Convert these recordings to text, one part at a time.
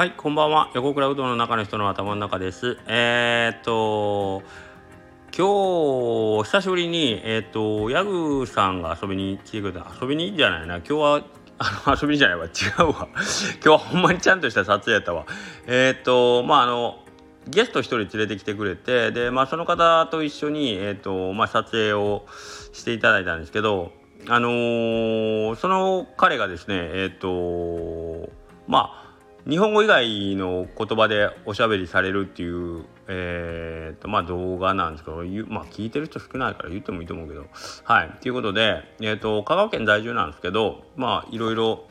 はい、こんばんは。横倉うどんの中の人の頭の中です。えー、っと、今日、久しぶりに、えー、っと、ヤグさんが遊びに来てくれた。遊びにいいんじゃないな。今日は、あの、遊びにじゃないわ。違うわ。今日はほんまにちゃんとした撮影やったわ。えー、っと、まあ、あの、ゲスト一人連れてきてくれて、で、まあ、その方と一緒に、えー、っと、まあ、撮影をしていただいたんですけど、あのーその彼がですね、えっ、とまあ日本語以外の言葉でおしゃべりされるっていう、えーとまあ、動画なんですけど、まあ、聞いてる人少ないから言ってもいいと思うけど。はい。ということで、えー、と香川県在住なんですけどまあいろいろ、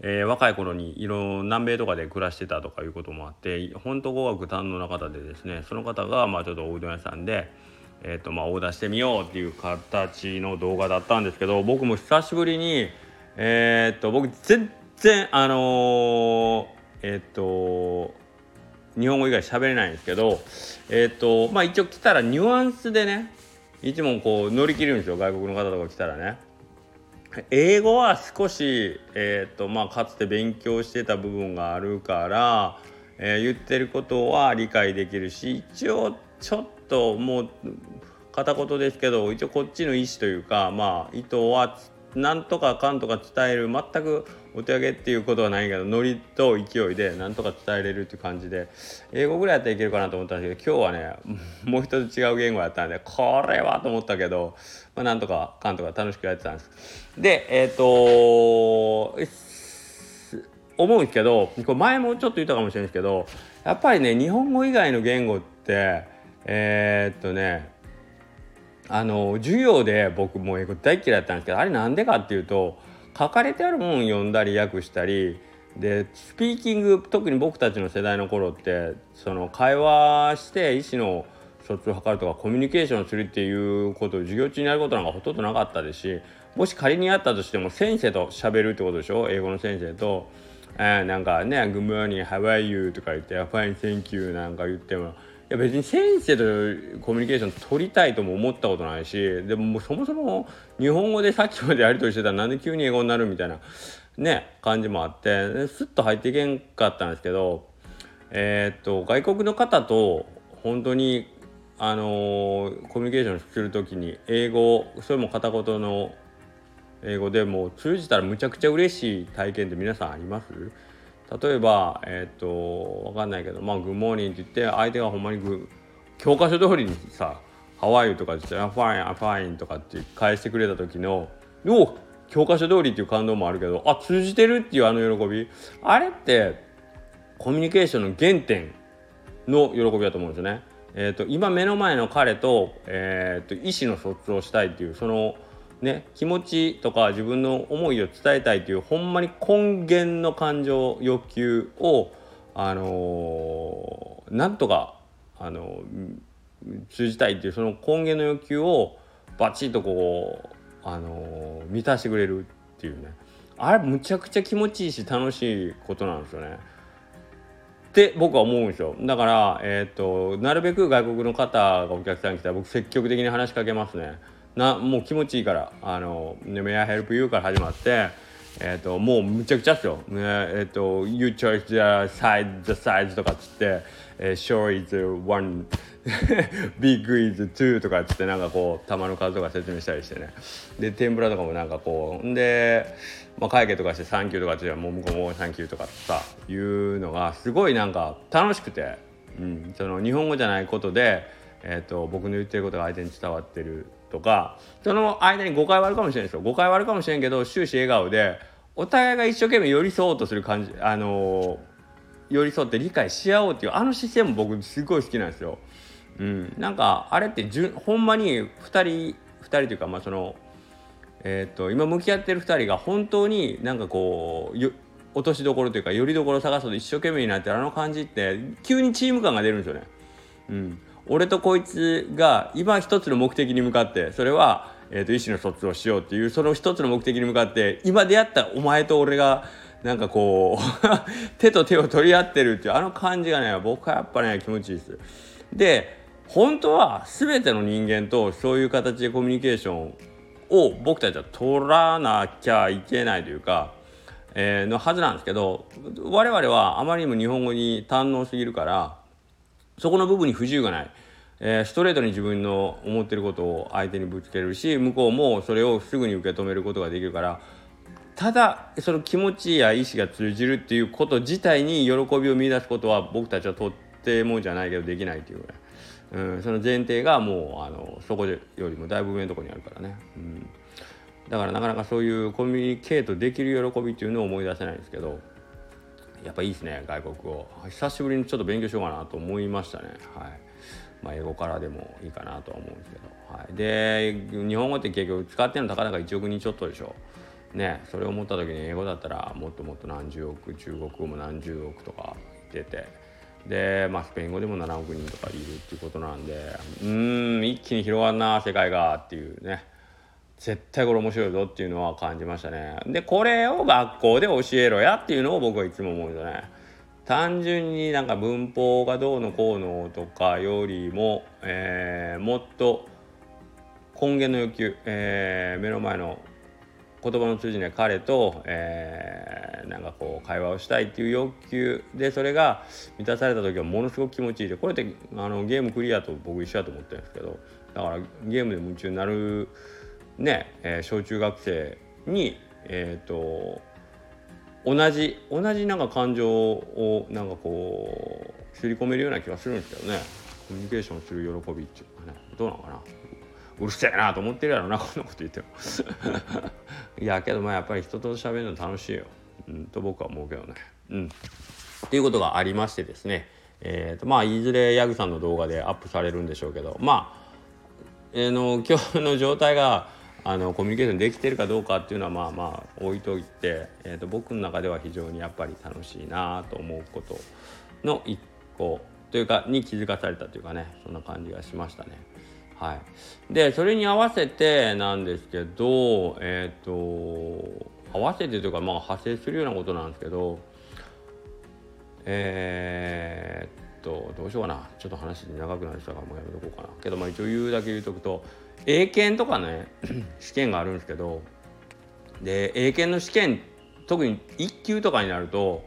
えー若い頃にいろ南米とかで暮らしてたとかいうこともあって本当語学堪能な方でですねその方がまあちょっとおうどん屋さんで。えーとまあ、オーダーしてみようっていう形の動画だったんですけど僕も久しぶりにえー、と僕全然あのーえっ、と日本語以外喋れないんですけどえっ、とまあ一応来たらニュアンスでね一問こう乗り切るんですよ外国の方とか来たらね。英語は少し、えーとまあ、かつて勉強してた部分があるから、えー言ってることは理解できるし一応ちょっともう片言ですけど一応こっちの意思というかまあ意図はなんとかかんとか伝える全くお手上げっていうことはないけどノリと勢いでなんとか伝えれるっていう感じで英語ぐらいやったらいけるかなと思ったんですけど今日はねもう一つ違う言語やったんでこれはと思ったけど、まあ、なんとかかんとか楽しくやってたんです。でえっ、と思うんですけどこれ前もちょっと言ったかもしれないですけどやっぱりね日本語以外の言語ってえーっとねあの授業で僕も英語大嫌いだったんですけどあれなんでかっていうと書かれてあるもん読んだり訳したりでスピーキング特に僕たちの世代の頃ってその会話して意思の疎通を図るとかコミュニケーションするっていうことを授業中にやることなんかほとんどなかったですしもし仮にやったとしても先生と喋るってことでしょ？英語の先生と。えーなんかね「Good morning, how are you?」とか言って「Fine, thank you」なんか言ってもや別に先生とコミュニケーション取りたいとも思ったことないしでももうそもそも日本語でさっきまでやり取りしてたらなんで急に英語になるみたいなね感じもあってですっと入っていけんかったんですけどえーっと外国の方と本当にあのーコミュニケーションする時に英語それも片言の英語でも通じたらむちゃくちゃ嬉しい体験って皆さんあります？例えばえっ、とわかんないけどまあ「グモーニング」って言って相手がほんまにグ教科書通りにさ「ハワイ」とか言って「アファインアファイン」とかって返してくれた時の「おお教科書通り」っていう感動もあるけどあ通じてるっていうあの喜びあれってコミュニケーションの原点の喜びだと思うんですよね。えー、と今目の前の彼と,、えー、と意思の疎通をしたいっていうその、ね、気持ちとか自分の思いを伝えたいっていうほんまに根源の感情欲求を、あのーなんとか、あのー通じたいっていうその根源の欲求をバチッとこう、あのー満たしてくれるっていうね。あれむちゃくちゃ気持ちいいし楽しいことなんですよね。って僕は思うんですよ。だから、えー、となるべく外国の方がお客さん来たら僕積極的に話しかけますね。なもう気持ちいいから「あの May I help you?」から始まって、えー、ともうむちゃくちゃっすよ、ねえー、と「You choose the size, the size」とかっつって「えー Sure is one big is two」とかっつってなんかこう玉の数とか説明したりしてねで天ぷらとかもなんかこうんでまあ、会計とかして「サンキュー」とかって言ったらもう向こうも「サンキュー」とかさいうのがすごいなんか楽しくて、うん、その日本語じゃないことで、えー、と僕の言ってることが相手に伝わってるとかその間に誤解はあるかもしれないですよ誤解はあるかもしれんけど終始笑顔でお互いが一生懸命寄り添おうとする感じあのー寄り添って理解し合おうっていうあの姿勢も僕すごい好きなんですよ。うん、なんかあれってじゅほんまに2人2人というかまあそのえー、と今向き合ってる2人が本当になんかこう落としどころというかよりどころ探すと一生懸命になってるあの感じって急にチーム感が出るんですよね。うん、俺とこいつが今一つの目的に向かってそれは、えー、と意思の疎通をしようっていうその一つの目的に向かって今出会ったお前と俺がなんかこう 手と手を取り合ってるっていうあの感じがね僕はやっぱね気持ちいいです。で本当は全ての人間とそういう形でコミュニケーションを僕たちは取らなきゃいけないというかえー、のはずなんですけど我々はあまりにも日本語に堪能すぎるからそこの部分に不自由がない。えー、ストレートに自分の思ってることを相手にぶつけるし向こうもそれをすぐに受け止めることができるからただその気持ちや意思が通じるっていうこと自体に喜びを見出すことは僕たちはとってもじゃないけどできないっていうぐらい。うん、その前提がもうあのそこよりもだいぶ上のとこにあるからね、うん、だからなかなかそういうコミュニケートできる喜びっていうのを思い出せないんですけどやっぱいいですね外国語。久しぶりにちょっと勉強しようかなと思いましたね。はい。まあ英語からでもいいかなとは思うんですけど、はい、で日本語って結局使ってるのたかだか1億人ちょっとでしょ。ね。それを思った時に英語だったらもっともっと何十億中国語も何十億とか言ってて。で、まあ、スペイン語でも7億人とかいるっていうことなんでうん一気に広がんな世界がっていうね。絶対これ面白いぞっていうのは感じましたね。でこれを学校で教えろやっていうのを僕はいつも思うんですよね。単純になんか文法がどうのこうのとかよりも、えー、もっと根源の欲求、えー、目の前の言葉の通じない彼と、えー、なんかこう会話をしたいっていう欲求でそれが満たされた時はものすごく気持ちいいでこれってあのゲームクリアと僕一緒だと思ってるんですけどだからゲームで夢中になるね、えー、小中学生にえ、ー、と同じ同じなんか感情をなんかこう刷り込めるような気がするんですけどね。コミュニケーションする喜びっていうかね。どうなのかな。うるせえなと思ってるやろなこんなこと言っても。いやけどまあやっぱり人と喋るの楽しいよ、うん、と僕は思うけどね。うん。っていうことがありましてですね。えーとまあいずれヤグさんの動画でアップされるんでしょうけど。まあ、えー、の今日の状態があのコミュニケーションできてるかどうかっていうのはまあまあ置いといて、えーと、僕の中では非常にやっぱり楽しいなと思うことの一個というかに気づかされたというかねそんな感じがしましたね。はい、でそれに合わせてなんですけどえっ、ー、と合わせてというかまあ派生するようなことなんですけどえー、っとどうしようかな。ちょっと話長くなりそうからもうやめとこうかな。けどまあ一応言うだけ言うとくと英検とかね 試験があるんですけどで英検の試験特に1級とかになると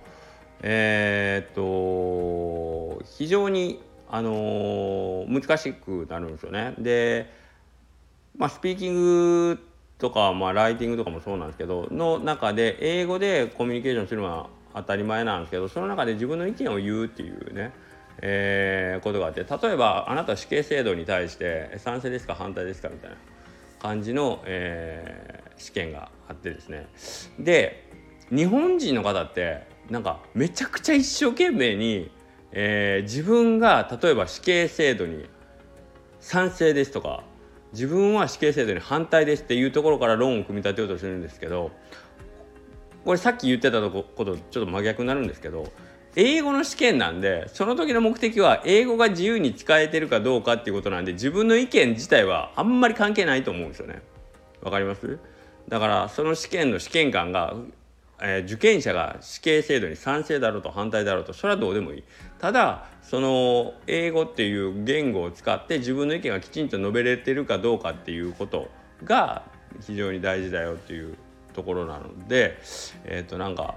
えー、っと非常にあのー、難しくなるんですよね。で、まあ、スピーキングとか、まあ、ライティングとかもそうなんですけどの中で英語でコミュニケーションするのは当たり前なんですけどその中で自分の意見を言うっていうね、えー、ことがあって例えばあなた死刑制度に対して賛成ですか反対ですかみたいな感じの、えー、試験があってですね。で日本人の方ってなんかめちゃくちゃ一生懸命にえー、自分が例えば死刑制度に賛成ですとか自分は死刑制度に反対ですっていうところから論を組み立てようとするんですけどこれさっき言ってたことちょっと真逆になるんですけど英語の試験なんでその時の目的は英語が自由に使えてるかどうかっていうことなんで自分の意見自体はあんまり関係ないと思うんですよね。わかります？だからその試験の試験官がえー、受験者が死刑制度に賛成だろうと反対だろうとそれはどうでもいいただその英語っていう言語を使って自分の意見がきちんと述べれてるかどうかっていうことが非常に大事だよっていうところなのでえっ、ー、となんか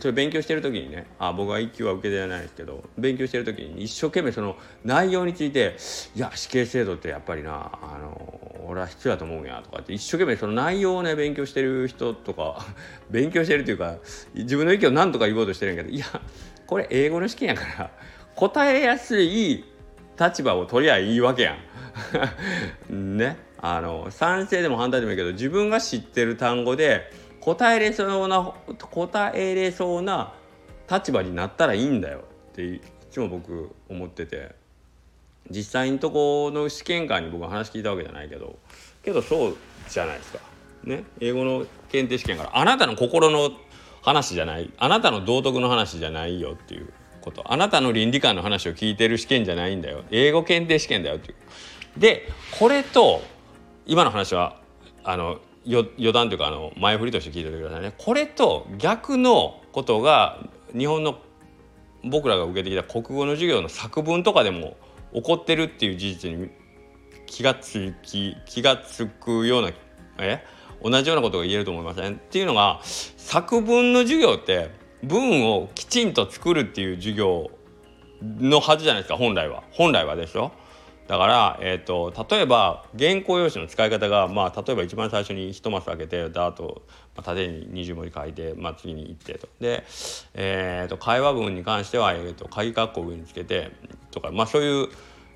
それ勉強してる時にねあ僕は1級は受けてないですけど勉強してる時に一生懸命その内容についていや死刑制度ってやっぱりなあの俺は必要だと思うんやとかって一生懸命その内容をね勉強してる人とか 勉強してるというか自分の意見を何とか言おうとしてるんやけどいやこれ英語の試験やから答えやすい立場を取りゃいいわけやん。ねあの賛成でも反対でもいいけど自分が知ってる単語で答えれそうな答えれそうな立場になったらいいんだよっていつも僕思ってて。実際のとこの試験官に僕は話聞いたわけじゃないけど。けどそうじゃないですか。ね、英語の検定試験から。あなたの心の話じゃない。あなたの道徳の話じゃないよっていうこと。あなたの倫理観の話を聞いてる試験じゃないんだよ。英語検定試験だよっていう。でこれと今の話はあの余談というかあの前振りとして聞いておいてくださいね。これと逆のことが日本の僕らが受けてきた国語の授業の作文とかでも起こってるっていう事実に気がつき気がつくようなえ？同じようなことが言えると思いませんっていうのが作文の授業って文をきちんと作るっていう授業のはずじゃないですか本来は。本来はでしょだから、えーと、例えば原稿用紙の使い方が、まあ、例えば一番最初に一マス開けてダート、まあ、縦に20文字書いて、まあ、次に行ってと。で、えーと、会話文に関しては、えーと、鍵括弧上につけてとか、まあ、そういう、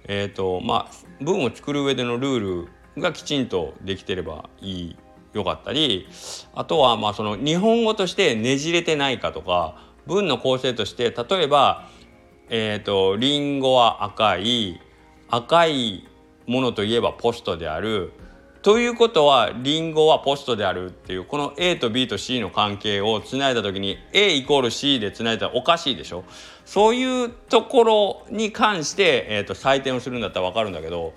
えーとまあ、文を作る上でのルールがきちんとできてればいいよかったりあとはまあその日本語としてねじれてないかとか文の構成として例えばえっ、ー、とリンゴは赤い赤いものといえばポストである。ということはリンゴはポストであるっていうこの A と B と C の関係をつないだ時に A イコール C でつないだらおかしいでしょ。そういうところに関して、えーと、採点をするんだったら分かるんだけど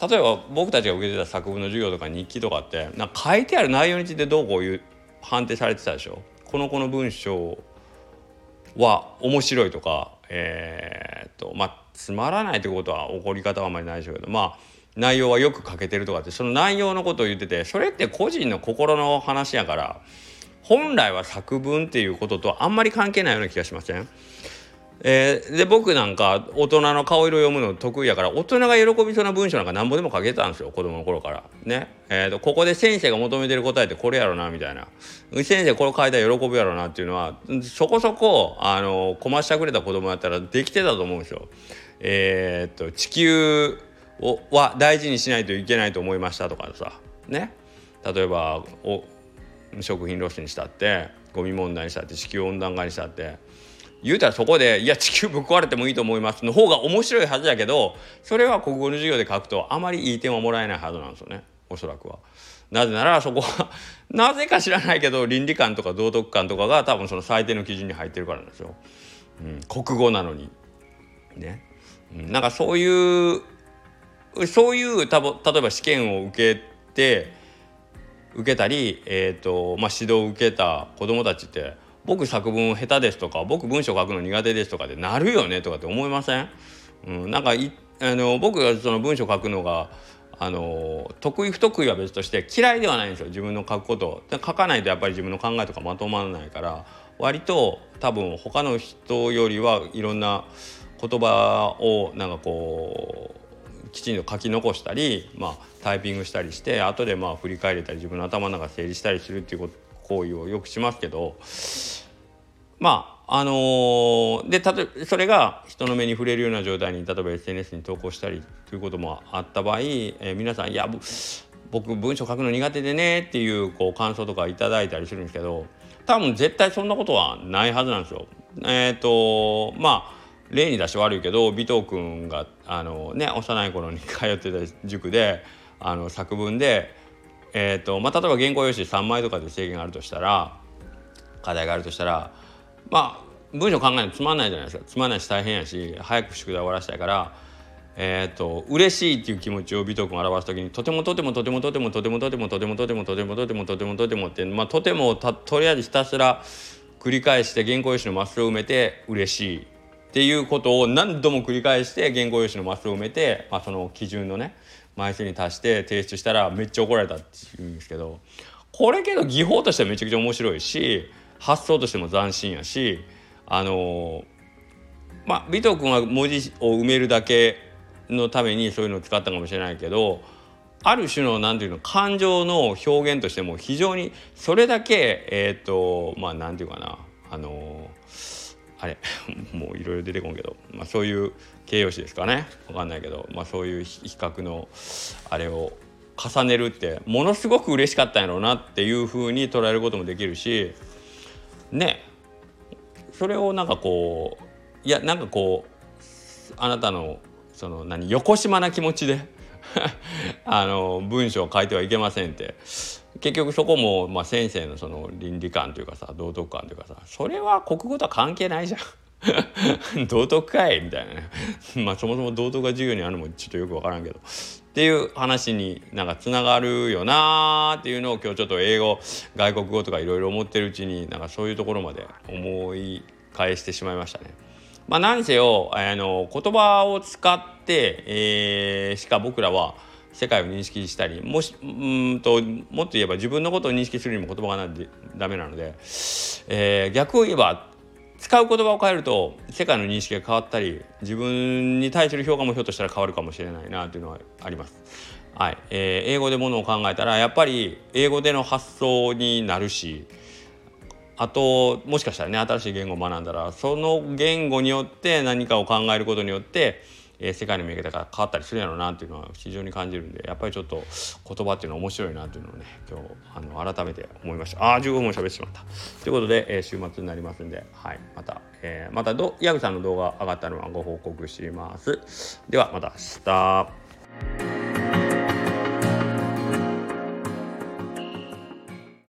例えば僕たちが受けてた作文の授業とか日記とかってなんか書いてある内容についてどうこういう判定されてたでしょ。この子の文章は面白いとかえー、っとまあつまらないということは起こり方はあんまりないでしょうけどまあ内容はよく書けてるとかってその内容のことを言っててそれって個人の心の話やから本来は作文っていうこととあんまり関係ないような気がしません？えー、で僕なんか大人の顔色読むの得意やから大人が喜びそうな文章なんかなんぼでも書けたんですよ子供の頃から。ね、えーと、ここで先生が求めてる答えってこれやろなみたいな。先生これ書いたら喜ぶやろなっていうのはそこそこあのこましゃくれた子供やったらできてたと思うんですよ。えー、っと地球をは大事にしないといけないと思いましたとかさね？例えばお食品ロスにしたってゴミ問題にしたって地球温暖化にしたって言うたらそこで「いや地球ぶっ壊れてもいいと思います」の方が面白いはずやけどそれは国語の授業で書くとあまりいい点はもらえないはずなんですよねおそらくは。なぜならそこは なぜか知らないけど倫理観とか道徳観とかが多分その最低の基準に入ってるからなんですよ。うん、国語なのに。ね？なんかそういうそういうたぶ例えば試験を受けて受けたり、えーとまあ、指導を受けた子どもたちって僕作文下手ですとか僕文章書くの苦手ですとかでなるよねとかって思いません、うん、なんかいあの僕がその文章書くのがあの得意不得意は別として嫌いではないんですよ自分の書くこと。書かないとやっぱり自分の考えとかまとまらないから割と多分他の人よりはいろんな言葉をなんかこうきちんと書き残したり、まあ、タイピングしたりして後でまあ振り返れたり自分の頭の中整理したりするっていう行為をよくしますけどまああのー、でたとそれが人の目に触れるような状態に例えば SNS に投稿したりということもあった場合、えー、皆さん「いや僕文章書くの苦手でね」っていうこう感想とか頂いたりするんですけど多分絶対そんなことはないはずなんですよ。えっ、ー、とまあ例に出して悪いけど尾藤君があの、ね、幼い頃に通ってた塾であの作文で、えーとまあ、例えば原稿用紙3枚とかで制限があるとしたら課題があるとしたらまあ文章考えるのつまんないじゃないですか。つまんないし大変やし早く宿題終わらせたいからえっ、ー、と嬉しいっていう気持ちを尾藤君表す時にとてもとてもとてもとてもとてもとてもとてもとてもとてもとてもとてもとてもってまあとてもとりあえずひたすら繰り返して原稿用紙のマスを埋めて嬉しい。っていうことを何度も繰り返して原稿用紙のマスを埋めて、まあ、その基準のね枚数に達して提出したらめっちゃ怒られたって言うんですけどこれけど技法としてはめちゃくちゃ面白いし発想としても斬新やしあのまあ尾藤君は文字を埋めるだけのためにそういうのを使ったかもしれないけどある種の何て言うの感情の表現としても非常にそれだけえっ、ー、とまあ何て言うかなあのあれ もういろいろ出てこんけど、まあ、そういう形容詞ですかね。分かんないけど、まあ、そういう比較のあれを重ねるってものすごく嬉しかったんやろうなっていうふうに捉えることもできるしね。それをなんかこういやなんかこうあなたのその何横島な気持ちで あの文章を書いてはいけませんって。結局そこも、まあ、先生のその倫理観というかさ道徳観というかさそれは国語とは関係ないじゃん。道徳かいみたいなね まあそもそも道徳が授業にあるのもちょっとよく分からんけどっていう話になんかつながるよなーっていうのを今日ちょっと英語外国語とかいろいろ思ってるうちになんかそういうところまで思い返してしまいましたね。まあ、何せよあの言葉を使って、えー、しか僕らは世界を認識したりもしうんともっと言えば自分のことを認識するにも言葉がないダメなので、えー、逆を言えば使う言葉を変えると世界の認識が変わったり自分に対する評価もひょっとしたら変わるかもしれないなというのはあります。はいえー、英語でものを考えたらやっぱり英語での発想になるしあともしかしたらね新しい言語を学んだらその言語によって何かを考えることによってえ、世界の見え方が変わったりするやろうなっていうのは非常に感じるんでやっぱりちょっと言葉っていうのは面白いなっていうのをね今日あの改めて思いました。ああ15分も喋ってしまった。ということで、え、週末になりますんで、はい、また、えー、またどヤグさんの動画上がったのはご報告します。ではまた明日。